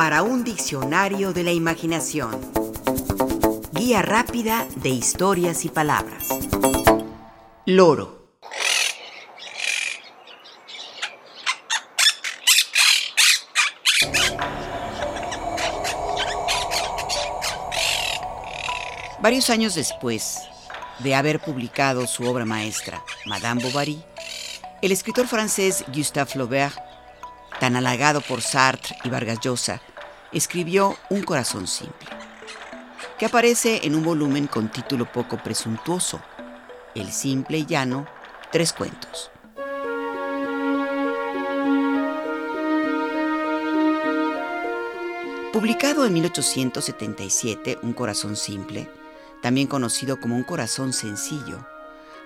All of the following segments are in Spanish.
para un diccionario de la imaginación. Guía rápida de historias y palabras. Loro. Varios años después de haber publicado su obra maestra, Madame Bovary, el escritor francés Gustave Flaubert, tan halagado por Sartre y Vargas Llosa, escribió Un corazón simple, que aparece en un volumen con título poco presuntuoso, El simple y llano, tres cuentos. Publicado en 1877, Un corazón simple, también conocido como Un corazón sencillo,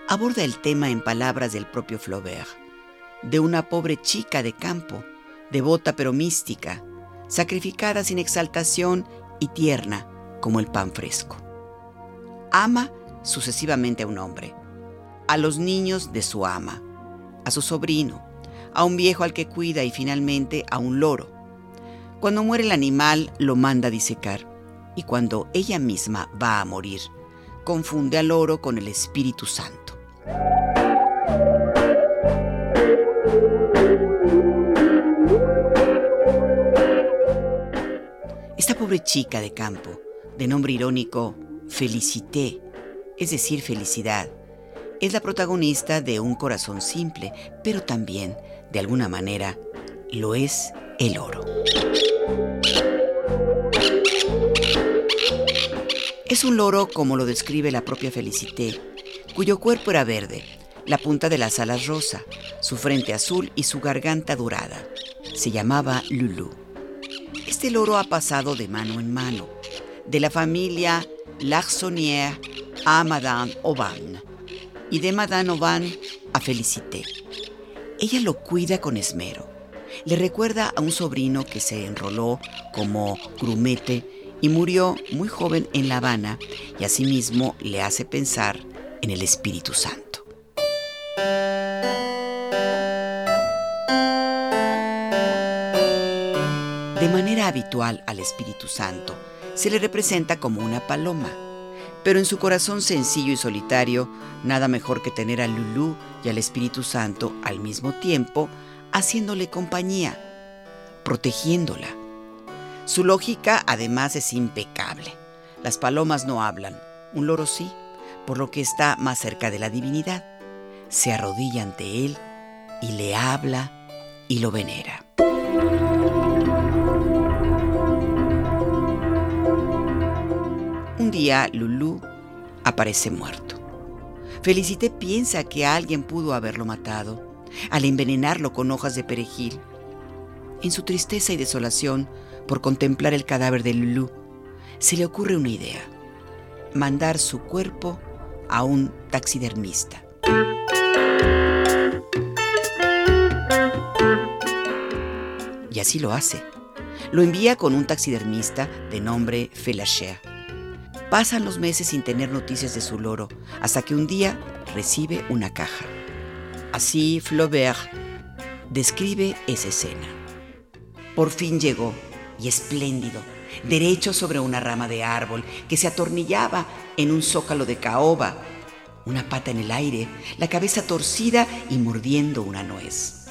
aborda el tema en palabras del propio Flaubert, de una pobre chica de campo, devota pero mística, sacrificada sin exaltación y tierna como el pan fresco. Ama sucesivamente a un hombre, a los niños de su ama, a su sobrino, a un viejo al que cuida y finalmente a un loro. Cuando muere el animal lo manda a disecar y cuando ella misma va a morir, confunde al loro con el Espíritu Santo. Esta pobre chica de campo, de nombre irónico Felicité, es decir, felicidad, es la protagonista de un corazón simple, pero también, de alguna manera, lo es el oro. Es un loro como lo describe la propia Felicité, cuyo cuerpo era verde, la punta de las alas rosa, su frente azul y su garganta dorada. Se llamaba Lulu. Este loro ha pasado de mano en mano, de la familia Larsonnière a Madame Aubin y de Madame Aubin a Felicité. Ella lo cuida con esmero. Le recuerda a un sobrino que se enroló como grumete y murió muy joven en La Habana y asimismo le hace pensar en el Espíritu Santo. Habitual al Espíritu Santo se le representa como una paloma, pero en su corazón sencillo y solitario, nada mejor que tener a Lulú y al Espíritu Santo al mismo tiempo, haciéndole compañía, protegiéndola. Su lógica además es impecable. Las palomas no hablan, un loro sí por lo que está más cerca de la divinidad. Se arrodilla ante él y le habla y lo venera. Día Lulú aparece muerto. Felicité piensa que alguien pudo haberlo matado al envenenarlo con hojas de perejil. En su tristeza y desolación por contemplar el cadáver de Lulú, se le ocurre una idea, mandar su cuerpo a un taxidermista. Y así lo hace. Lo envía con un taxidermista de nombre Felachea. Pasan los meses sin tener noticias de su loro, hasta que un día recibe una caja. Así Flaubert describe esa escena. Por fin llegó, y espléndido, derecho sobre una rama de árbol que se atornillaba en un zócalo de caoba, una pata en el aire, la cabeza torcida y mordiendo una nuez,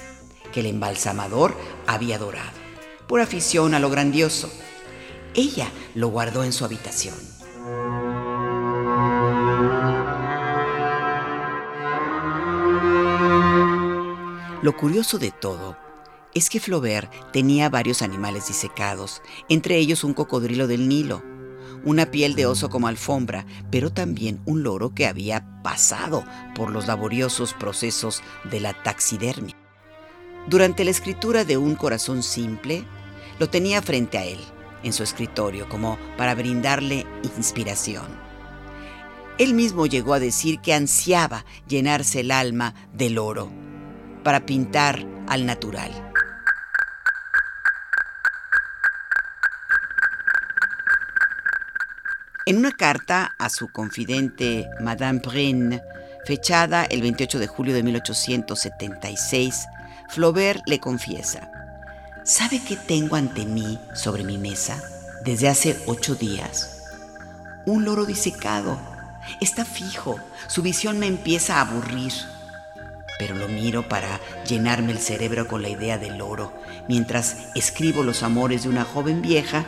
que el embalsamador había dorado, por afición a lo grandioso. Ella lo guardó en su habitación. Lo curioso de todo es que Flaubert tenía varios animales disecados, entre ellos un cocodrilo del Nilo, una piel de oso como alfombra, pero también un loro que había pasado por los laboriosos procesos de la taxidermia. Durante la escritura de Un corazón simple, lo tenía frente a él, en su escritorio, como para brindarle inspiración. Él mismo llegó a decir que ansiaba llenarse el alma del oro para pintar al natural. En una carta a su confidente Madame Brenne, fechada el 28 de julio de 1876, Flaubert le confiesa, ¿Sabe qué tengo ante mí sobre mi mesa desde hace ocho días? Un loro disecado. Está fijo. Su visión me empieza a aburrir. Pero lo miro para llenarme el cerebro con la idea del loro, mientras escribo los amores de una joven vieja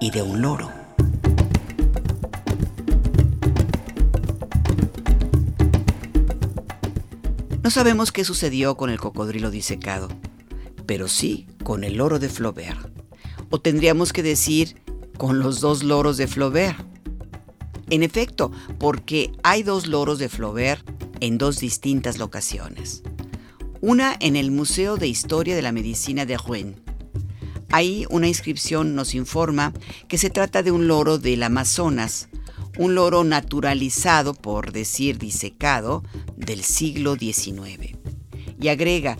y de un loro. No sabemos qué sucedió con el cocodrilo disecado, pero sí con el loro de Flaubert. O tendríamos que decir con los dos loros de Flaubert. En efecto, porque hay dos loros de Flaubert en dos distintas locaciones. Una en el Museo de Historia de la Medicina de Rouen. Ahí una inscripción nos informa que se trata de un loro del Amazonas, un loro naturalizado, por decir disecado, del siglo XIX. Y agrega,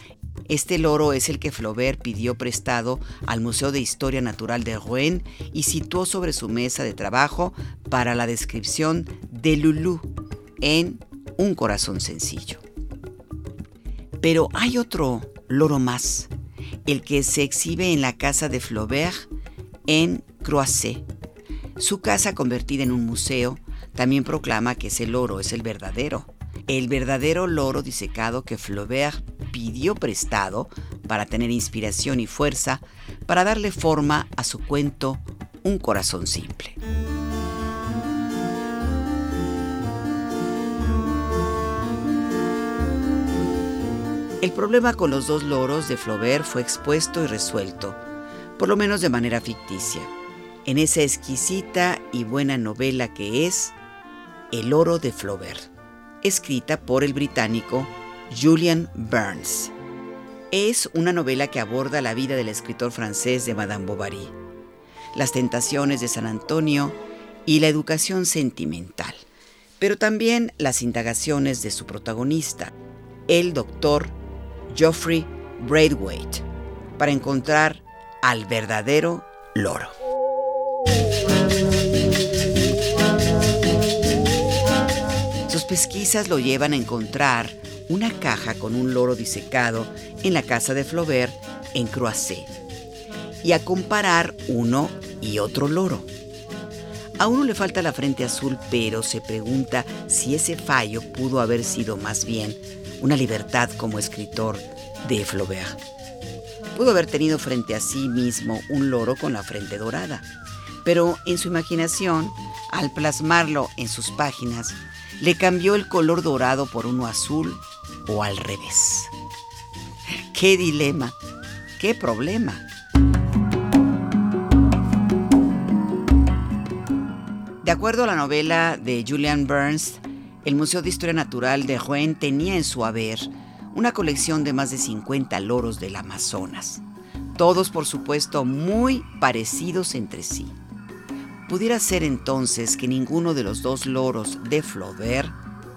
este loro es el que Flaubert pidió prestado al Museo de Historia Natural de Rouen y situó sobre su mesa de trabajo para la descripción de Lulu en Un corazón sencillo. Pero hay otro loro más, el que se exhibe en la casa de Flaubert en Croisset, su casa, convertida en un museo, también proclama que ese loro es el verdadero, el verdadero loro disecado que Flaubert pidió prestado para tener inspiración y fuerza para darle forma a su cuento Un corazón simple. El problema con los dos loros de Flaubert fue expuesto y resuelto, por lo menos de manera ficticia en esa exquisita y buena novela que es El oro de Flaubert, escrita por el británico Julian Burns. Es una novela que aborda la vida del escritor francés de Madame Bovary, las tentaciones de San Antonio y la educación sentimental, pero también las indagaciones de su protagonista, el doctor Geoffrey Braithwaite, para encontrar al verdadero loro. Sus pesquisas lo llevan a encontrar una caja con un loro disecado en la casa de Flaubert en Croisset y a comparar uno y otro loro. A uno le falta la frente azul, pero se pregunta si ese fallo pudo haber sido más bien una libertad como escritor de Flaubert. Pudo haber tenido frente a sí mismo un loro con la frente dorada, pero en su imaginación, al plasmarlo en sus páginas, le cambió el color dorado por uno azul o al revés. ¡Qué dilema! ¡Qué problema! De acuerdo a la novela de Julian Burns, el Museo de Historia Natural de Rouen tenía en su haber una colección de más de 50 loros del Amazonas, todos por supuesto muy parecidos entre sí. Pudiera ser entonces que ninguno de los dos loros de Flaubert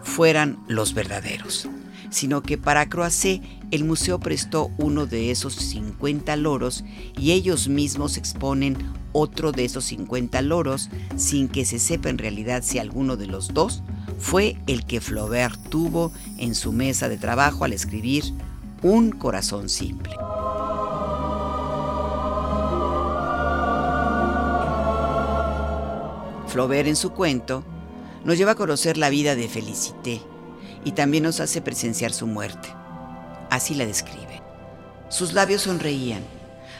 fueran los verdaderos, sino que para Croisset el museo prestó uno de esos 50 loros y ellos mismos exponen otro de esos 50 loros sin que se sepa en realidad si alguno de los dos fue el que Flaubert tuvo en su mesa de trabajo al escribir Un corazón simple. Flaubert en su cuento nos lleva a conocer la vida de Felicité y también nos hace presenciar su muerte. Así la describe. Sus labios sonreían,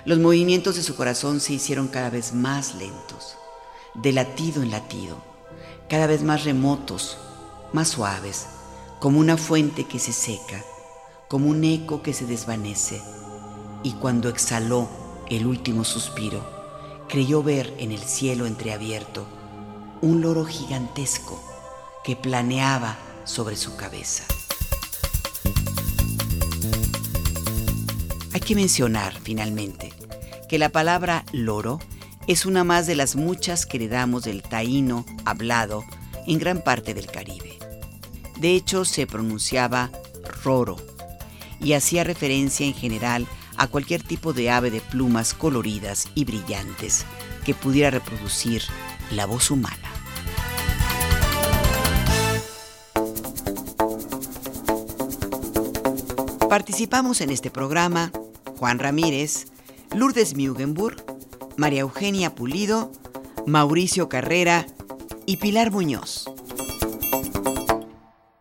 los movimientos de su corazón se hicieron cada vez más lentos, de latido en latido, cada vez más remotos, más suaves, como una fuente que se seca, como un eco que se desvanece, y cuando exhaló el último suspiro, creyó ver en el cielo entreabierto un loro gigantesco que planeaba sobre su cabeza. Hay que mencionar, finalmente, que la palabra loro es una más de las muchas que le damos del taíno hablado en gran parte del Caribe. De hecho, se pronunciaba roro y hacía referencia en general a cualquier tipo de ave de plumas coloridas y brillantes que pudiera reproducir la voz humana. Participamos en este programa Juan Ramírez, Lourdes Mugenburg, María Eugenia Pulido, Mauricio Carrera y Pilar Muñoz.